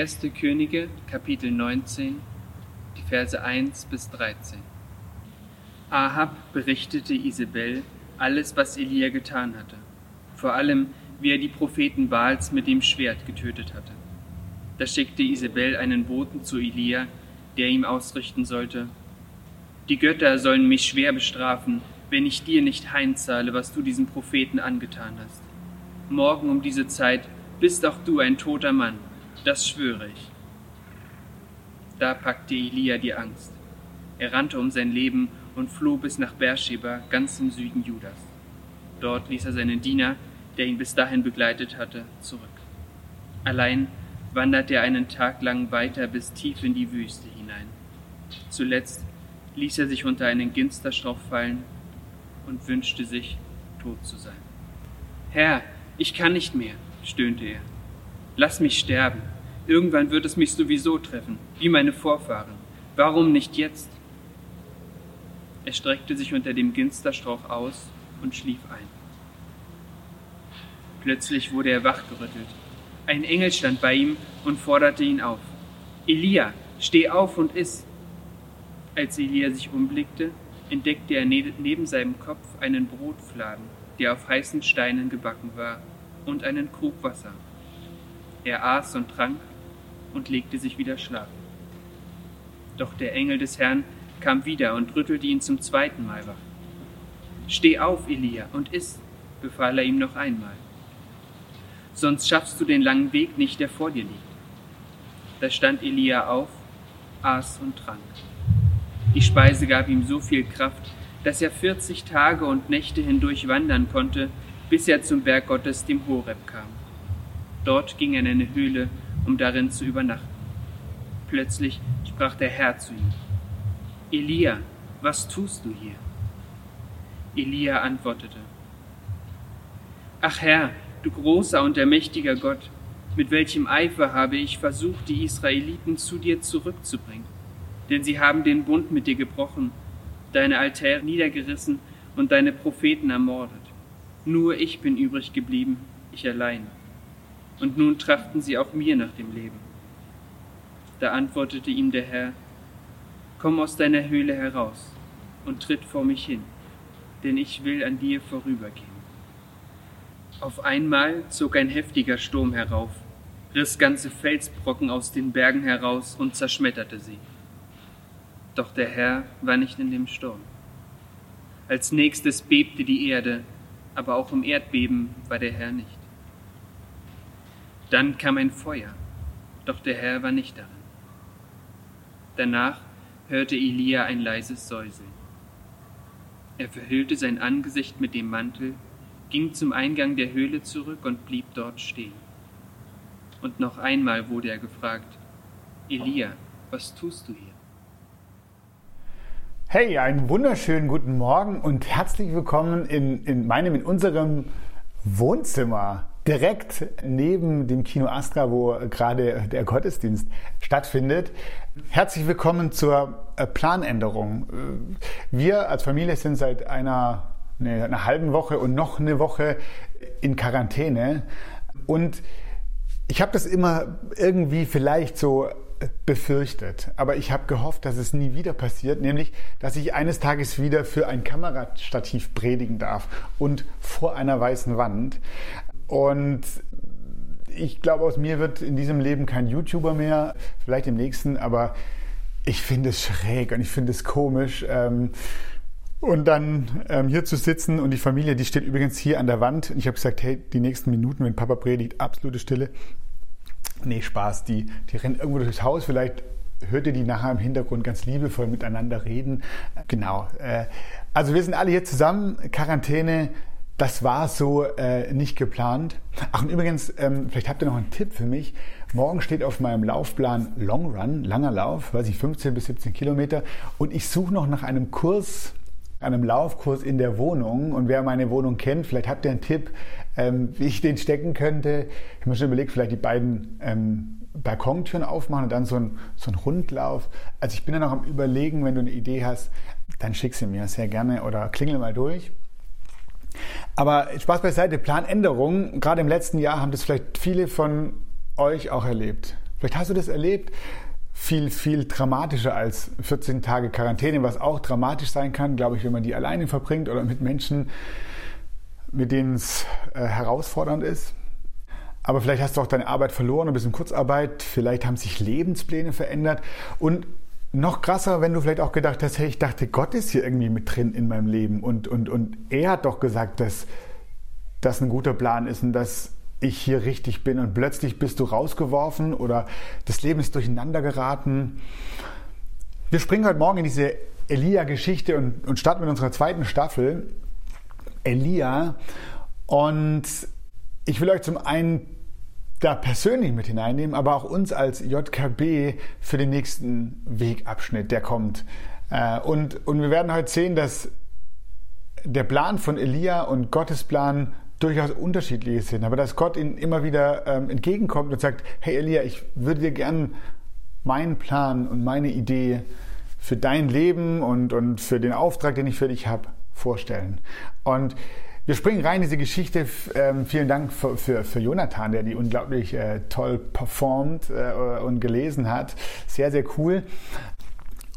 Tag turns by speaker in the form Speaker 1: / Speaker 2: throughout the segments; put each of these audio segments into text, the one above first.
Speaker 1: Erste Könige, Kapitel 19, die Verse 1 bis 13. Ahab berichtete Isabel alles, was Elia getan hatte, vor allem, wie er die Propheten Baals mit dem Schwert getötet hatte. Da schickte Isabel einen Boten zu Elia, der ihm ausrichten sollte, die Götter sollen mich schwer bestrafen, wenn ich dir nicht heimzahle, was du diesen Propheten angetan hast. Morgen um diese Zeit bist auch du ein toter Mann, das schwöre ich. Da packte Elia die Angst. Er rannte um sein Leben und floh bis nach Beersheba, ganz im Süden Judas. Dort ließ er seinen Diener, der ihn bis dahin begleitet hatte, zurück. Allein wanderte er einen Tag lang weiter bis tief in die Wüste hinein. Zuletzt ließ er sich unter einen Ginsterstrauch fallen und wünschte sich, tot zu sein. Herr, ich kann nicht mehr, stöhnte er. Lass mich sterben. Irgendwann wird es mich sowieso treffen, wie meine Vorfahren. Warum nicht jetzt? Er streckte sich unter dem Ginsterstrauch aus und schlief ein. Plötzlich wurde er wachgerüttelt. Ein Engel stand bei ihm und forderte ihn auf. Elia, steh auf und iss. Als Elia sich umblickte, entdeckte er neben seinem Kopf einen Brotfladen, der auf heißen Steinen gebacken war, und einen Krug Wasser. Er aß und trank und legte sich wieder schlafen. Doch der Engel des Herrn kam wieder und rüttelte ihn zum zweiten Mal wach. Steh auf, Elia, und iss, befahl er ihm noch einmal. Sonst schaffst du den langen Weg nicht, der vor dir liegt. Da stand Elia auf, aß und trank. Die Speise gab ihm so viel Kraft, dass er vierzig Tage und Nächte hindurch wandern konnte, bis er zum Berg Gottes, dem Horeb, kam. Dort ging er in eine Höhle, um darin zu übernachten. Plötzlich sprach der Herr zu ihm, Elia, was tust du hier? Elia antwortete, Ach Herr, du großer und ermächtiger Gott, mit welchem Eifer habe ich versucht, die Israeliten zu dir zurückzubringen denn sie haben den Bund mit dir gebrochen, deine Altäre niedergerissen und deine Propheten ermordet. Nur ich bin übrig geblieben, ich allein. Und nun trachten sie auch mir nach dem Leben. Da antwortete ihm der Herr, Komm aus deiner Höhle heraus und tritt vor mich hin, denn ich will an dir vorübergehen. Auf einmal zog ein heftiger Sturm herauf, riss ganze Felsbrocken aus den Bergen heraus und zerschmetterte sie. Doch der Herr war nicht in dem Sturm. Als nächstes bebte die Erde, aber auch im Erdbeben war der Herr nicht. Dann kam ein Feuer, doch der Herr war nicht darin. Danach hörte Elia ein leises Säuseln. Er verhüllte sein Angesicht mit dem Mantel, ging zum Eingang der Höhle zurück und blieb dort stehen. Und noch einmal wurde er gefragt, Elia, was tust du hier?
Speaker 2: Hey, einen wunderschönen guten Morgen und herzlich willkommen in, in meinem, in unserem Wohnzimmer. Direkt neben dem Kino Astra, wo gerade der Gottesdienst stattfindet. Herzlich willkommen zur äh, Planänderung. Äh, wir als Familie sind seit einer, ne, einer halben Woche und noch eine Woche in Quarantäne. Und ich habe das immer irgendwie vielleicht so befürchtet. Aber ich habe gehofft, dass es nie wieder passiert, nämlich, dass ich eines Tages wieder für ein Kamerastativ predigen darf und vor einer weißen Wand. Und ich glaube, aus mir wird in diesem Leben kein YouTuber mehr, vielleicht im nächsten, aber ich finde es schräg und ich finde es komisch. Ähm, und dann ähm, hier zu sitzen und die Familie, die steht übrigens hier an der Wand. Und ich habe gesagt, hey, die nächsten Minuten, wenn Papa predigt, absolute Stille. Nee, Spaß. Die, die rennen irgendwo durchs Haus. Vielleicht hört ihr die nachher im Hintergrund ganz liebevoll miteinander reden. Genau. Äh, also wir sind alle hier zusammen. Quarantäne das war so äh, nicht geplant. Ach und übrigens, ähm, vielleicht habt ihr noch einen Tipp für mich. Morgen steht auf meinem Laufplan Long Run, langer Lauf, weiß ich, 15 bis 17 Kilometer. Und ich suche noch nach einem Kurs, einem Laufkurs in der Wohnung. Und wer meine Wohnung kennt, vielleicht habt ihr einen Tipp, ähm, wie ich den stecken könnte. Ich habe mir schon überlegt, vielleicht die beiden ähm, Balkontüren aufmachen und dann so ein, so ein Rundlauf. Also ich bin dann noch am Überlegen, wenn du eine Idee hast, dann schick sie mir sehr gerne oder klingel mal durch. Aber Spaß beiseite, Planänderungen, gerade im letzten Jahr haben das vielleicht viele von euch auch erlebt. Vielleicht hast du das erlebt, viel, viel dramatischer als 14 Tage Quarantäne, was auch dramatisch sein kann, glaube ich, wenn man die alleine verbringt oder mit Menschen, mit denen es äh, herausfordernd ist. Aber vielleicht hast du auch deine Arbeit verloren und bist in Kurzarbeit. Vielleicht haben sich Lebenspläne verändert. Und noch krasser, wenn du vielleicht auch gedacht hast, hey, ich dachte, Gott ist hier irgendwie mit drin in meinem Leben. Und, und, und er hat doch gesagt, dass das ein guter Plan ist und dass ich hier richtig bin. Und plötzlich bist du rausgeworfen oder das Leben ist durcheinander geraten. Wir springen heute Morgen in diese Elia-Geschichte und, und starten mit unserer zweiten Staffel. Elia. Und ich will euch zum einen da persönlich mit hineinnehmen, aber auch uns als JKB für den nächsten Wegabschnitt, der kommt. Äh, und, und wir werden heute sehen, dass der Plan von Elia und Gottes Plan durchaus unterschiedlich sind, aber dass Gott ihnen immer wieder ähm, entgegenkommt und sagt, hey Elia, ich würde dir gern meinen Plan und meine Idee für dein Leben und, und für den Auftrag, den ich für dich habe, vorstellen. Und wir springen rein in diese Geschichte. Ähm, vielen Dank für, für, für, Jonathan, der die unglaublich äh, toll performt äh, und gelesen hat. Sehr, sehr cool.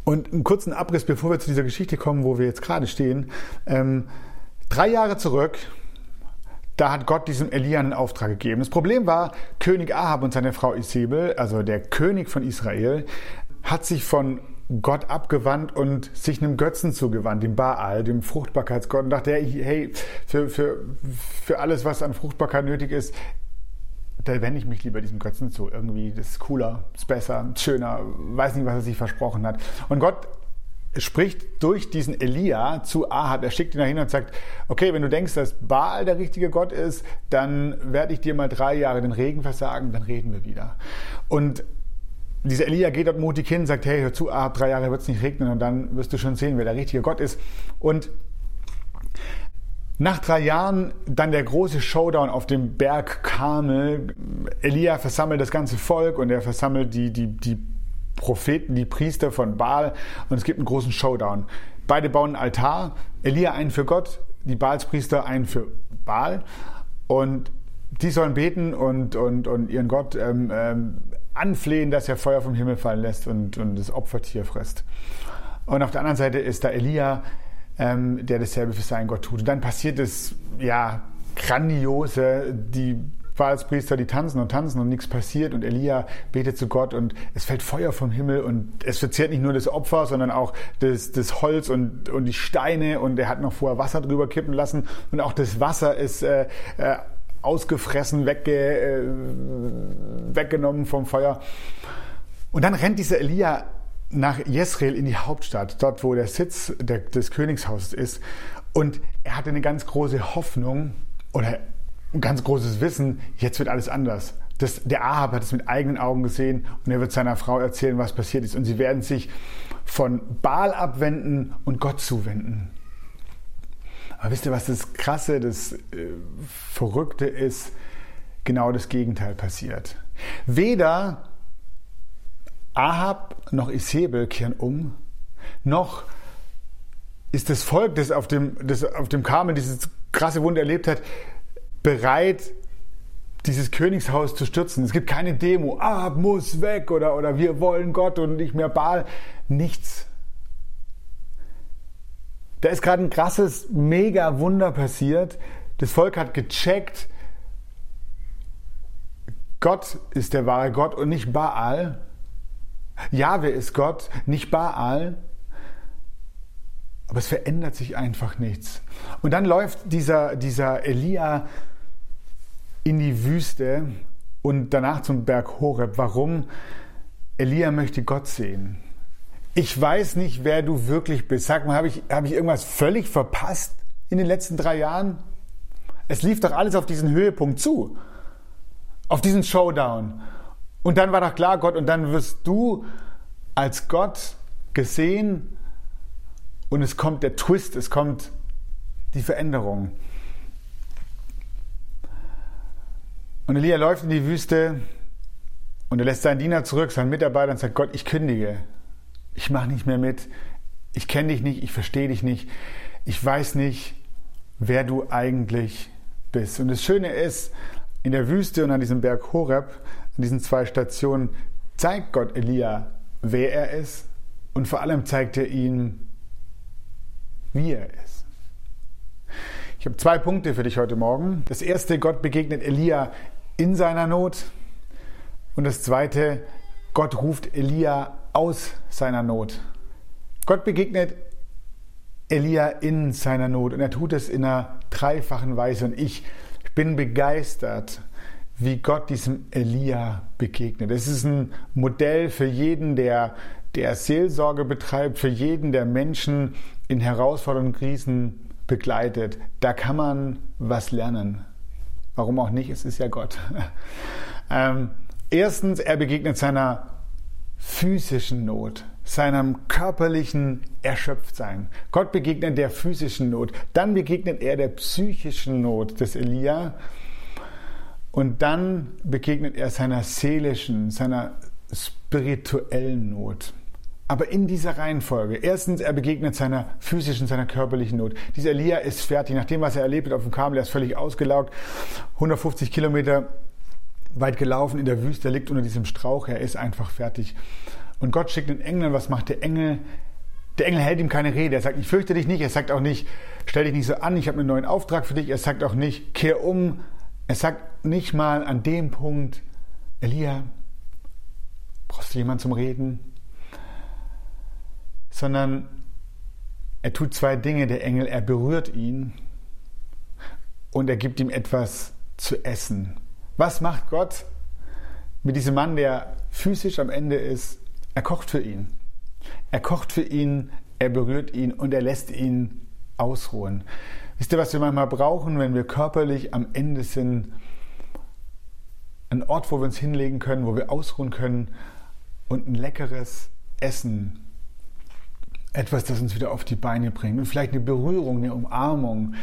Speaker 2: Und einen kurzen Abriss, bevor wir zu dieser Geschichte kommen, wo wir jetzt gerade stehen. Ähm, drei Jahre zurück, da hat Gott diesem Elia einen Auftrag gegeben. Das Problem war, König Ahab und seine Frau Isabel, also der König von Israel, hat sich von Gott abgewandt und sich einem Götzen zugewandt, dem Baal, dem Fruchtbarkeitsgott, und dachte, hey, für, für, für alles, was an Fruchtbarkeit nötig ist, da wende ich mich lieber diesem Götzen zu. Irgendwie, das ist cooler, ist besser, schöner, weiß nicht, was er sich versprochen hat. Und Gott spricht durch diesen Elia zu Ahab. Er schickt ihn dahin und sagt, okay, wenn du denkst, dass Baal der richtige Gott ist, dann werde ich dir mal drei Jahre den Regen versagen, dann reden wir wieder. Und dieser Elia geht dort mutig hin, sagt, hey, hör zu, ab drei Jahre wird es nicht regnen und dann wirst du schon sehen, wer der richtige Gott ist. Und nach drei Jahren dann der große Showdown auf dem Berg Karmel. Elia versammelt das ganze Volk und er versammelt die, die, die Propheten, die Priester von Baal und es gibt einen großen Showdown. Beide bauen einen Altar, Elia einen für Gott, die Baalspriester einen für Baal und die sollen beten und, und, und ihren Gott ähm, ähm, anflehen, dass er Feuer vom Himmel fallen lässt und, und das Opfertier frisst. Und auf der anderen Seite ist da Elia, ähm, der dasselbe für seinen Gott tut. Und dann passiert es, ja, grandiose, die Baalspriester, die tanzen und tanzen und nichts passiert. Und Elia betet zu Gott und es fällt Feuer vom Himmel. Und es verzehrt nicht nur das Opfer, sondern auch das, das Holz und, und die Steine. Und er hat noch vorher Wasser drüber kippen lassen. Und auch das Wasser ist äh, äh, ausgefressen, wegge, äh, weggenommen vom Feuer. Und dann rennt dieser Elia nach Jezreel in die Hauptstadt, dort wo der Sitz der, des Königshauses ist. Und er hatte eine ganz große Hoffnung oder ein ganz großes Wissen, jetzt wird alles anders. Das, der Ahab hat es mit eigenen Augen gesehen und er wird seiner Frau erzählen, was passiert ist. Und sie werden sich von Baal abwenden und Gott zuwenden. Aber wisst ihr, was das Krasse, das äh, Verrückte ist? Genau das Gegenteil passiert. Weder Ahab noch Isabel kehren um, noch ist das Volk, das auf dem, das auf dem Karmel dieses krasse Wunder erlebt hat, bereit, dieses Königshaus zu stürzen. Es gibt keine Demo, Ahab muss weg oder, oder wir wollen Gott und nicht mehr Baal. Nichts. Da ist gerade ein krasses, mega Wunder passiert. Das Volk hat gecheckt, Gott ist der wahre Gott und nicht Baal. Jahwe ist Gott, nicht Baal. Aber es verändert sich einfach nichts. Und dann läuft dieser, dieser Elia in die Wüste und danach zum Berg Horeb. Warum? Elia möchte Gott sehen ich weiß nicht, wer du wirklich bist. Sag mal, habe ich, hab ich irgendwas völlig verpasst in den letzten drei Jahren? Es lief doch alles auf diesen Höhepunkt zu. Auf diesen Showdown. Und dann war doch klar, Gott, und dann wirst du als Gott gesehen und es kommt der Twist, es kommt die Veränderung. Und Elia läuft in die Wüste und er lässt seinen Diener zurück, seinen Mitarbeiter und sagt, Gott, ich kündige. Ich mache nicht mehr mit. Ich kenne dich nicht, ich verstehe dich nicht. Ich weiß nicht, wer du eigentlich bist. Und das Schöne ist, in der Wüste und an diesem Berg Horeb, an diesen zwei Stationen, zeigt Gott Elia, wer er ist und vor allem zeigt er ihm, wie er ist. Ich habe zwei Punkte für dich heute Morgen. Das erste, Gott begegnet Elia in seiner Not. Und das zweite, Gott ruft Elia aus seiner Not. Gott begegnet Elia in seiner Not und er tut es in einer dreifachen Weise. Und ich bin begeistert, wie Gott diesem Elia begegnet. Es ist ein Modell für jeden, der, der Seelsorge betreibt, für jeden, der Menschen in herausfordernden Krisen begleitet. Da kann man was lernen. Warum auch nicht? Es ist ja Gott. ähm, erstens, er begegnet seiner physischen Not, seinem körperlichen Erschöpftsein. Gott begegnet der physischen Not. Dann begegnet er der psychischen Not des Elia. Und dann begegnet er seiner seelischen, seiner spirituellen Not. Aber in dieser Reihenfolge. Erstens, er begegnet seiner physischen, seiner körperlichen Not. Dieser Elia ist fertig. Nach dem, was er erlebt hat auf dem Kamel, er ist völlig ausgelaugt. 150 Kilometer weit gelaufen in der Wüste, er liegt unter diesem Strauch, er ist einfach fertig. Und Gott schickt den Engel, was macht der Engel? Der Engel hält ihm keine Rede. Er sagt, ich fürchte dich nicht. Er sagt auch nicht, stell dich nicht so an, ich habe einen neuen Auftrag für dich. Er sagt auch nicht, kehr um. Er sagt nicht mal an dem Punkt, Elia, brauchst du jemanden zum Reden? Sondern er tut zwei Dinge, der Engel. Er berührt ihn und er gibt ihm etwas zu essen. Was macht Gott mit diesem Mann, der physisch am Ende ist? Er kocht für ihn. Er kocht für ihn, er berührt ihn und er lässt ihn ausruhen. Wisst ihr, was wir manchmal brauchen, wenn wir körperlich am Ende sind? Ein Ort, wo wir uns hinlegen können, wo wir ausruhen können und ein leckeres Essen. Etwas, das uns wieder auf die Beine bringt. Und vielleicht eine Berührung, eine Umarmung.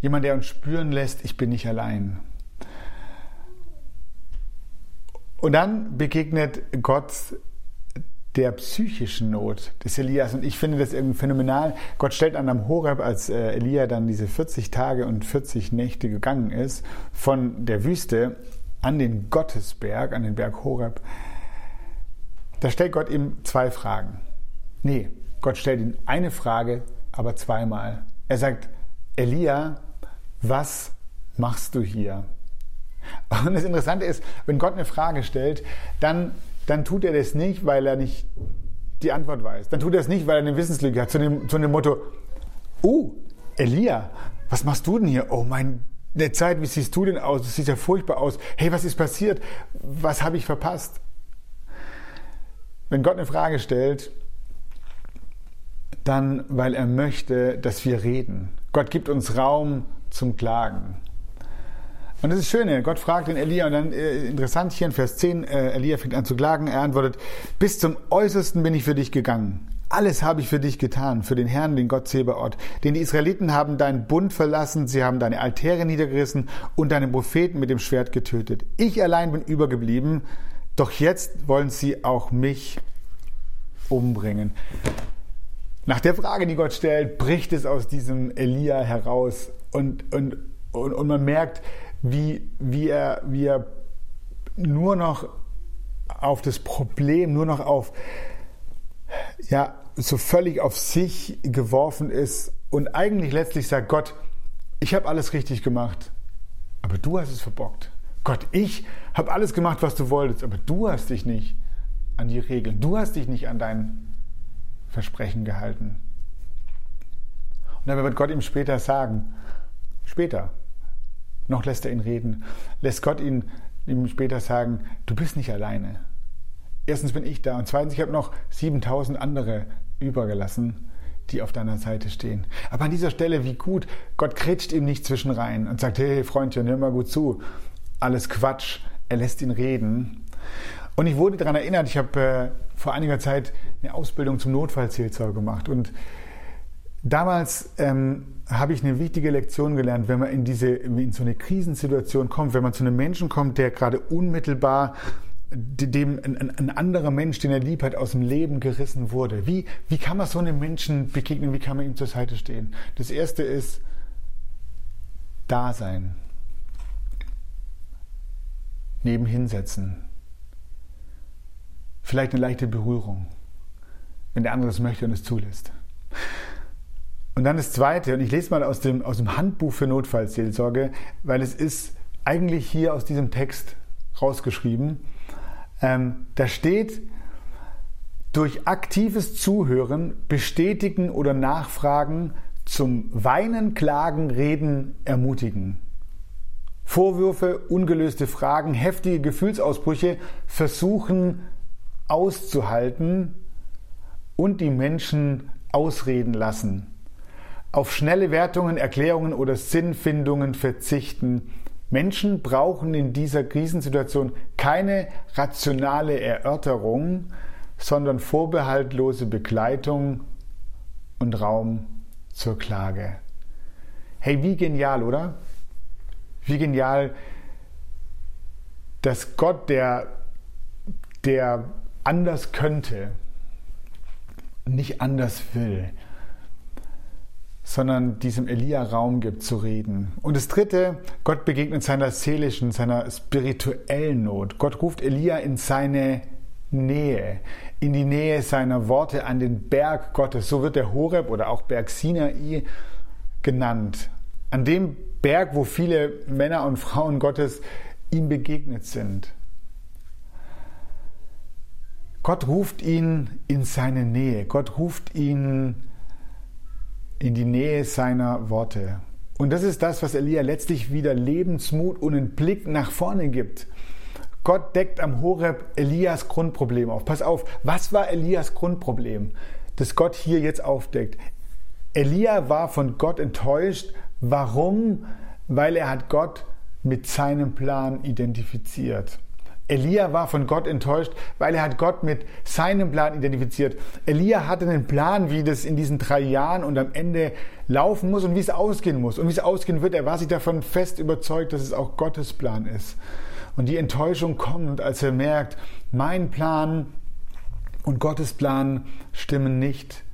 Speaker 2: Jemand, der uns spüren lässt, ich bin nicht allein. Und dann begegnet Gott der psychischen Not des Elias. Und ich finde das irgendwie phänomenal. Gott stellt an am Horeb, als äh, Elia dann diese 40 Tage und 40 Nächte gegangen ist, von der Wüste an den Gottesberg, an den Berg Horeb, da stellt Gott ihm zwei Fragen. Nee, Gott stellt ihm eine Frage, aber zweimal. Er sagt, Elia, was machst du hier? Und das Interessante ist, wenn Gott eine Frage stellt, dann, dann tut er das nicht, weil er nicht die Antwort weiß. Dann tut er es nicht, weil er eine Wissenslücke hat, zu dem, zu dem Motto, oh, Elia, was machst du denn hier? Oh mein, der Zeit, wie siehst du denn aus? Das sieht ja furchtbar aus. Hey, was ist passiert? Was habe ich verpasst? Wenn Gott eine Frage stellt, dann, weil er möchte, dass wir reden. Gott gibt uns Raum zum Klagen. Und das ist schön, Gott fragt den Elia und dann äh, interessant hier in Vers 10, äh, Elia fängt an zu klagen, er antwortet, bis zum Äußersten bin ich für dich gegangen. Alles habe ich für dich getan, für den Herrn, den Gott Zebaoth. Denn die Israeliten haben deinen Bund verlassen, sie haben deine Altäre niedergerissen und deine Propheten mit dem Schwert getötet. Ich allein bin übergeblieben, doch jetzt wollen sie auch mich umbringen. Nach der Frage, die Gott stellt, bricht es aus diesem Elia heraus und, und, und, und man merkt, wie, wie, er, wie er nur noch auf das Problem, nur noch auf, ja, so völlig auf sich geworfen ist und eigentlich letztlich sagt Gott, ich habe alles richtig gemacht, aber du hast es verbockt. Gott, ich habe alles gemacht, was du wolltest, aber du hast dich nicht an die Regeln, du hast dich nicht an dein Versprechen gehalten. Und dann wird Gott ihm später sagen, später, noch lässt er ihn reden. Lässt Gott ihn ihm später sagen, du bist nicht alleine. Erstens bin ich da und zweitens, ich habe noch 7000 andere übergelassen, die auf deiner Seite stehen. Aber an dieser Stelle, wie gut, Gott kretscht ihm nicht zwischen rein und sagt, hey Freundchen, hör mal gut zu. Alles Quatsch. Er lässt ihn reden. Und ich wurde daran erinnert, ich habe äh, vor einiger Zeit eine Ausbildung zum Notfallseelsorger gemacht. Und damals ähm, habe ich eine wichtige Lektion gelernt, wenn man in, diese, in so eine Krisensituation kommt, wenn man zu einem Menschen kommt, der gerade unmittelbar dem ein, ein, anderer Mensch, den er lieb hat, aus dem Leben gerissen wurde. Wie, wie kann man so einem Menschen begegnen? Wie kann man ihm zur Seite stehen? Das erste ist Dasein. Nebenhin setzen. Vielleicht eine leichte Berührung, wenn der andere es möchte und es zulässt. Und dann das Zweite, und ich lese mal aus dem, aus dem Handbuch für Notfallseelsorge, weil es ist eigentlich hier aus diesem Text rausgeschrieben. Ähm, da steht, durch aktives Zuhören, Bestätigen oder Nachfragen zum Weinen, Klagen, Reden ermutigen. Vorwürfe, ungelöste Fragen, heftige Gefühlsausbrüche versuchen auszuhalten und die Menschen ausreden lassen. Auf schnelle Wertungen, Erklärungen oder Sinnfindungen verzichten Menschen brauchen in dieser Krisensituation keine rationale Erörterung, sondern vorbehaltlose Begleitung und Raum zur Klage. Hey, wie genial, oder? Wie genial, dass Gott, der, der anders könnte, nicht anders will, sondern diesem Elia Raum gibt zu reden. Und das dritte, Gott begegnet seiner seelischen, seiner spirituellen Not. Gott ruft Elia in seine Nähe, in die Nähe seiner Worte an den Berg Gottes. So wird der Horeb oder auch Berg Sinai genannt. An dem Berg, wo viele Männer und Frauen Gottes ihm begegnet sind. Gott ruft ihn in seine Nähe. Gott ruft ihn in die Nähe seiner Worte. Und das ist das, was Elia letztlich wieder Lebensmut und einen Blick nach vorne gibt. Gott deckt am Horeb Elias Grundproblem auf. Pass auf, was war Elias Grundproblem, das Gott hier jetzt aufdeckt? Elia war von Gott enttäuscht. Warum? Weil er hat Gott mit seinem Plan identifiziert. Elia war von Gott enttäuscht, weil er hat Gott mit seinem Plan identifiziert. Elia hatte einen Plan, wie das in diesen drei Jahren und am Ende laufen muss und wie es ausgehen muss. Und wie es ausgehen wird, er war sich davon fest überzeugt, dass es auch Gottes Plan ist. Und die Enttäuschung kommt, als er merkt, mein Plan und Gottes Plan stimmen nicht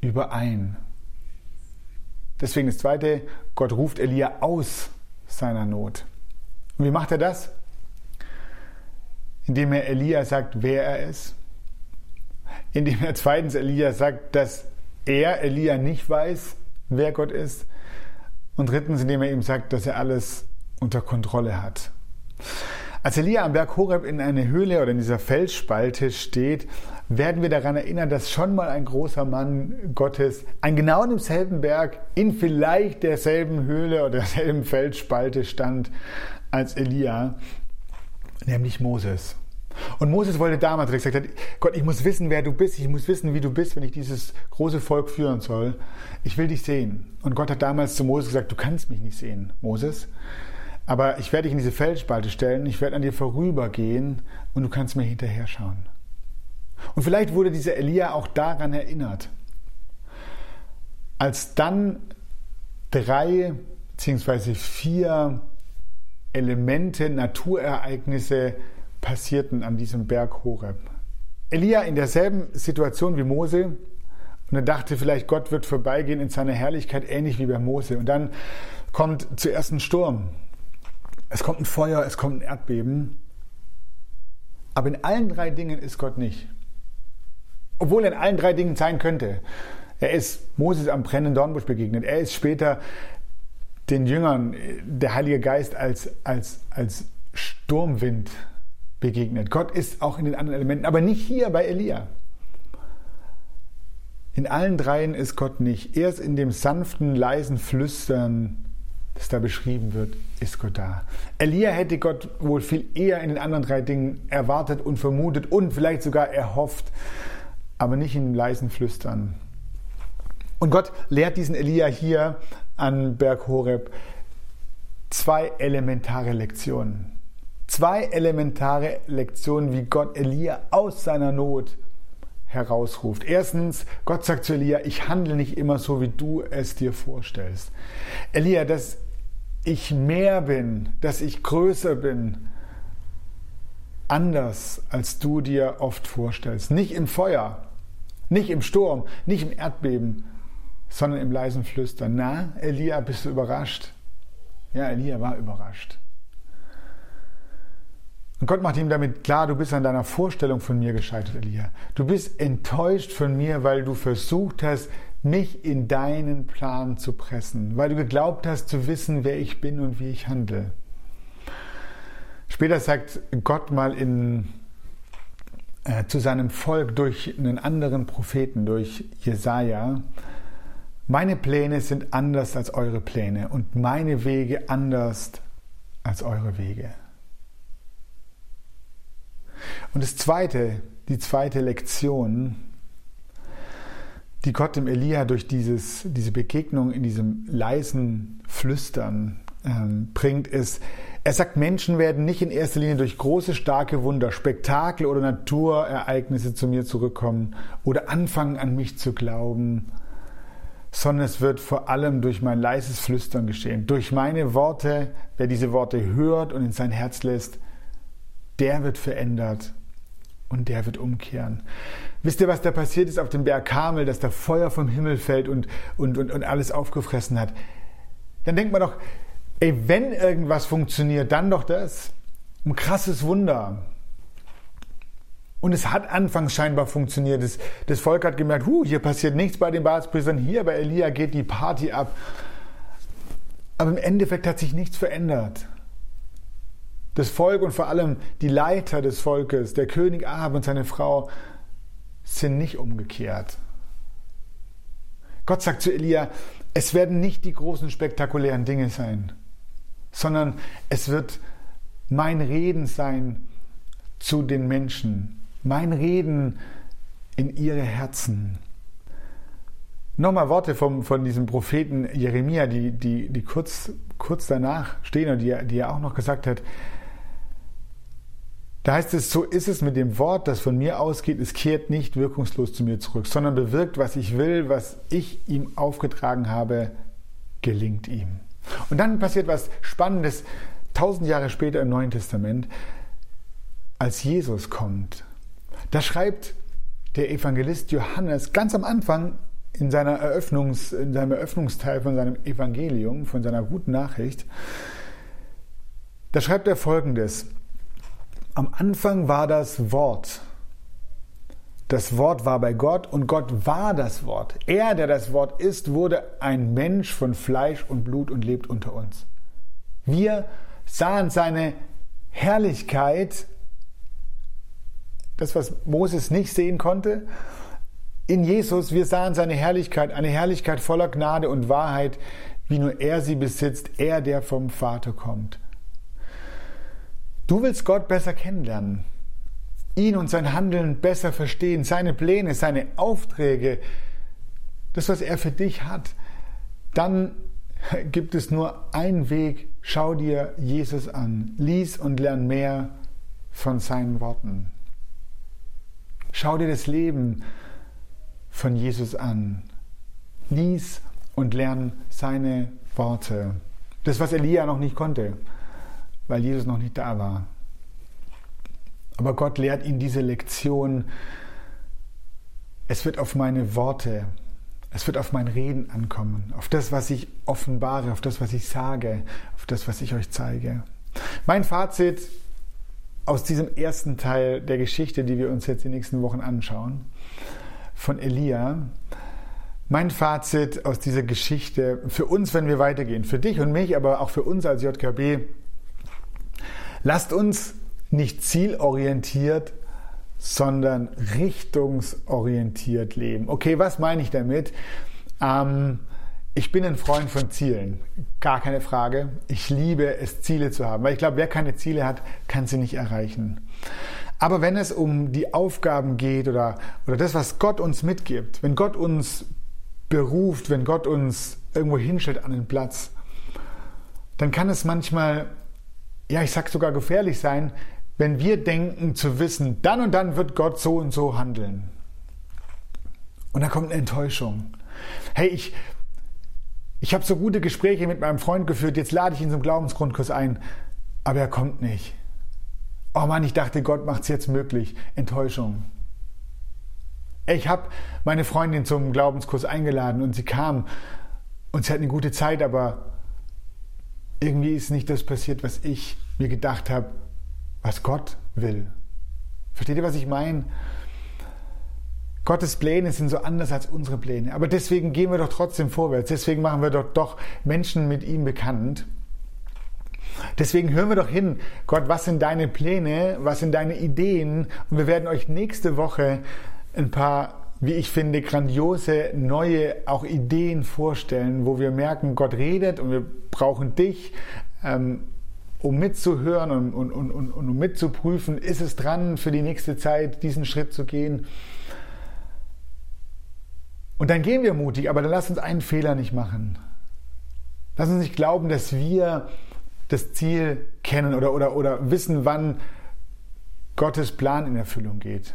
Speaker 2: überein. Deswegen das Zweite, Gott ruft Elia aus seiner Not. Und wie macht er das? Indem er Elia sagt, wer er ist, indem er zweitens Elia sagt, dass er, Elia, nicht weiß, wer Gott ist, und drittens, indem er ihm sagt, dass er alles unter Kontrolle hat. Als Elia am Berg Horeb in einer Höhle oder in dieser Felsspalte steht, werden wir daran erinnern, dass schon mal ein großer Mann Gottes an genau demselben Berg in vielleicht derselben Höhle oder derselben Felsspalte stand als Elia, nämlich Moses. Und Moses wollte damals, als er gesagt hat, Gott, ich muss wissen, wer du bist, ich muss wissen, wie du bist, wenn ich dieses große Volk führen soll. Ich will dich sehen. Und Gott hat damals zu Moses gesagt, du kannst mich nicht sehen, Moses. Aber ich werde dich in diese Felsspalte stellen, ich werde an dir vorübergehen und du kannst mir hinterher schauen. Und vielleicht wurde dieser Elia auch daran erinnert, als dann drei bzw. vier Elemente, Naturereignisse passierten an diesem Berg Horeb. Elia in derselben Situation wie Mose und er dachte vielleicht, Gott wird vorbeigehen in seiner Herrlichkeit, ähnlich wie bei Mose. Und dann kommt zuerst ein Sturm. Es kommt ein Feuer, es kommt ein Erdbeben. Aber in allen drei Dingen ist Gott nicht. Obwohl er in allen drei Dingen sein könnte. Er ist Moses am brennenden Dornbusch begegnet. Er ist später den Jüngern, der Heilige Geist, als, als, als Sturmwind begegnet. Gott ist auch in den anderen Elementen, aber nicht hier bei Elia. In allen dreien ist Gott nicht. Erst in dem sanften, leisen Flüstern, das da beschrieben wird, ist Gott da. Elia hätte Gott wohl viel eher in den anderen drei Dingen erwartet und vermutet und vielleicht sogar erhofft, aber nicht in dem leisen Flüstern. Und Gott lehrt diesen Elia hier an Berg Horeb zwei elementare Lektionen. Zwei elementare Lektionen, wie Gott Elia aus seiner Not herausruft. Erstens, Gott sagt zu Elia, ich handle nicht immer so, wie du es dir vorstellst. Elia, dass ich mehr bin, dass ich größer bin, anders als du dir oft vorstellst. Nicht im Feuer, nicht im Sturm, nicht im Erdbeben, sondern im leisen Flüstern. Na, Elia, bist du überrascht? Ja, Elia war überrascht. Und Gott macht ihm damit klar, du bist an deiner Vorstellung von mir gescheitert, Elia. Du bist enttäuscht von mir, weil du versucht hast, mich in deinen Plan zu pressen, weil du geglaubt hast zu wissen, wer ich bin und wie ich handle. Später sagt Gott mal in, äh, zu seinem Volk durch einen anderen Propheten, durch Jesaja, meine Pläne sind anders als eure Pläne und meine Wege anders als eure Wege. Und das zweite, die zweite Lektion, die Gott dem Elia durch dieses, diese Begegnung in diesem leisen Flüstern ähm, bringt, ist, er sagt, Menschen werden nicht in erster Linie durch große, starke Wunder, Spektakel oder Naturereignisse zu mir zurückkommen oder anfangen an mich zu glauben, sondern es wird vor allem durch mein leises Flüstern geschehen. Durch meine Worte, wer diese Worte hört und in sein Herz lässt, der wird verändert und der wird umkehren. Wisst ihr, was da passiert ist auf dem Berg Kamel, dass da Feuer vom Himmel fällt und, und, und, und alles aufgefressen hat? Dann denkt man doch, ey, wenn irgendwas funktioniert, dann doch das. Ein krasses Wunder. Und es hat anfangs scheinbar funktioniert. Das, das Volk hat gemerkt, huh, hier passiert nichts bei den Baalspriestern, hier bei Elia geht die Party ab. Aber im Endeffekt hat sich nichts verändert. Das Volk und vor allem die Leiter des Volkes, der König Ahab und seine Frau, sind nicht umgekehrt. Gott sagt zu Elia, es werden nicht die großen spektakulären Dinge sein, sondern es wird mein Reden sein zu den Menschen, mein Reden in ihre Herzen. Nochmal Worte vom, von diesem Propheten Jeremia, die, die, die kurz, kurz danach stehen und die, die er auch noch gesagt hat. Da heißt es, so ist es mit dem Wort, das von mir ausgeht, es kehrt nicht wirkungslos zu mir zurück, sondern bewirkt, was ich will, was ich ihm aufgetragen habe, gelingt ihm. Und dann passiert was Spannendes, tausend Jahre später im Neuen Testament, als Jesus kommt. Da schreibt der Evangelist Johannes ganz am Anfang in, seiner Eröffnungs, in seinem Eröffnungsteil von seinem Evangelium, von seiner guten Nachricht, da schreibt er folgendes. Am Anfang war das Wort. Das Wort war bei Gott und Gott war das Wort. Er, der das Wort ist, wurde ein Mensch von Fleisch und Blut und lebt unter uns. Wir sahen seine Herrlichkeit, das, was Moses nicht sehen konnte, in Jesus, wir sahen seine Herrlichkeit, eine Herrlichkeit voller Gnade und Wahrheit, wie nur er sie besitzt, er, der vom Vater kommt. Du willst Gott besser kennenlernen, ihn und sein Handeln besser verstehen, seine Pläne, seine Aufträge, das, was er für dich hat. Dann gibt es nur einen Weg. Schau dir Jesus an. Lies und lern mehr von seinen Worten. Schau dir das Leben von Jesus an. Lies und lern seine Worte. Das, was Elia noch nicht konnte weil Jesus noch nicht da war. Aber Gott lehrt ihn diese Lektion. Es wird auf meine Worte, es wird auf mein Reden ankommen, auf das, was ich offenbare, auf das, was ich sage, auf das, was ich euch zeige. Mein Fazit aus diesem ersten Teil der Geschichte, die wir uns jetzt die nächsten Wochen anschauen, von Elia. Mein Fazit aus dieser Geschichte für uns, wenn wir weitergehen, für dich und mich, aber auch für uns als JKB, Lasst uns nicht zielorientiert, sondern richtungsorientiert leben. Okay, was meine ich damit? Ähm, ich bin ein Freund von Zielen, gar keine Frage. Ich liebe es, Ziele zu haben, weil ich glaube, wer keine Ziele hat, kann sie nicht erreichen. Aber wenn es um die Aufgaben geht oder, oder das, was Gott uns mitgibt, wenn Gott uns beruft, wenn Gott uns irgendwo hinstellt an den Platz, dann kann es manchmal, ja, ich sag sogar gefährlich sein, wenn wir denken zu wissen, dann und dann wird Gott so und so handeln. Und dann kommt eine Enttäuschung. Hey, ich, ich habe so gute Gespräche mit meinem Freund geführt, jetzt lade ich ihn zum Glaubensgrundkurs ein, aber er kommt nicht. Oh Mann, ich dachte, Gott macht es jetzt möglich. Enttäuschung. Ich habe meine Freundin zum Glaubenskurs eingeladen und sie kam und sie hat eine gute Zeit, aber irgendwie ist nicht das passiert, was ich mir gedacht habe, was Gott will. Versteht ihr, was ich meine? Gottes Pläne sind so anders als unsere Pläne. Aber deswegen gehen wir doch trotzdem vorwärts. Deswegen machen wir doch, doch Menschen mit ihm bekannt. Deswegen hören wir doch hin, Gott, was sind deine Pläne, was sind deine Ideen? Und wir werden euch nächste Woche ein paar, wie ich finde, grandiose neue auch Ideen vorstellen, wo wir merken, Gott redet und wir brauchen dich. Ähm, um mitzuhören und, und, und, und, um mitzuprüfen, ist es dran, für die nächste Zeit diesen Schritt zu gehen. Und dann gehen wir mutig, aber dann lass uns einen Fehler nicht machen. Lass uns nicht glauben, dass wir das Ziel kennen oder, oder, oder wissen, wann Gottes Plan in Erfüllung geht.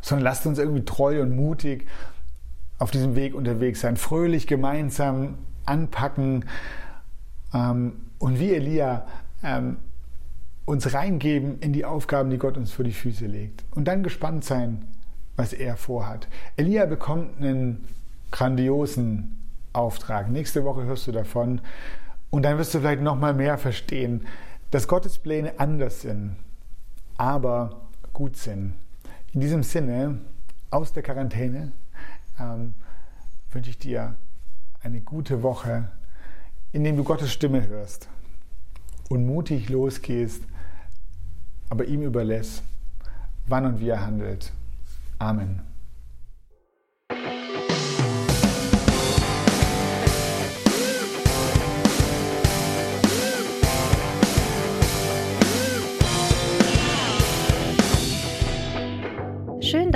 Speaker 2: Sondern lasst uns irgendwie treu und mutig auf diesem Weg unterwegs sein, fröhlich gemeinsam anpacken ähm, und wie Elia ähm, uns reingeben in die Aufgaben, die Gott uns vor die Füße legt. Und dann gespannt sein, was er vorhat. Elia bekommt einen grandiosen Auftrag. Nächste Woche hörst du davon. Und dann wirst du vielleicht noch mal mehr verstehen, dass Gottes Pläne anders sind, aber gut sind. In diesem Sinne, aus der Quarantäne, ähm, wünsche ich dir eine gute Woche, in dem du Gottes Stimme hörst und mutig losgehst, aber ihm überlässt, wann und wie er handelt. Amen.